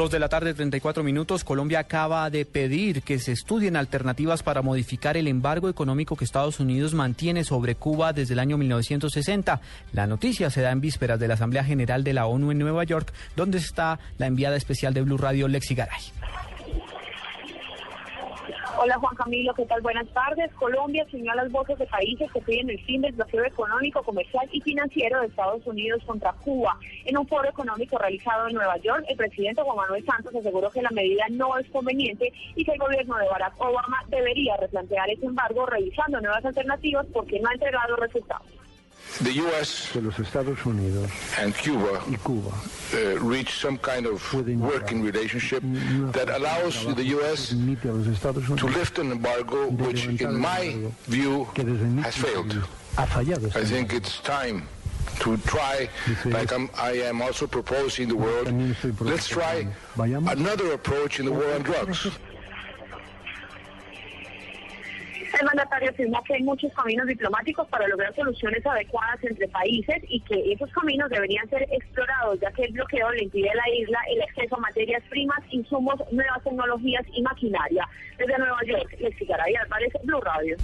Dos de la tarde, 34 minutos. Colombia acaba de pedir que se estudien alternativas para modificar el embargo económico que Estados Unidos mantiene sobre Cuba desde el año 1960. La noticia se da en vísperas de la Asamblea General de la ONU en Nueva York, donde está la enviada especial de Blue Radio, Lexi Garay. Hola Juan Camilo, ¿qué tal? Buenas tardes. Colombia señala las voces de países que piden el fin del bloqueo económico, comercial y financiero de Estados Unidos contra Cuba. En un foro económico realizado en Nueva York, el presidente Juan Manuel Santos aseguró que la medida no es conveniente y que el gobierno de Barack Obama debería replantear ese embargo revisando nuevas alternativas porque no ha entregado resultados. The U.S. que los Estados Unidos and Cuba y Cuba uh, reach some kind of working relationship that allows the U.S. que permite a los Estados to lift an embargo which, in my view, que desde mi has failed. vista ha fallado. I think it's time to try, like I'm, I am also proposing the world, let's try another approach in the war on drugs. El mandatario afirmó que hay muchos caminos diplomáticos para lograr soluciones adecuadas entre países y que esos caminos deberían ser explorados, ya que el bloqueo le impide a la isla el acceso a materias primas, insumos, nuevas tecnologías y maquinaria. Desde Nueva York, Lexi Garay Álvarez, Blue Radio.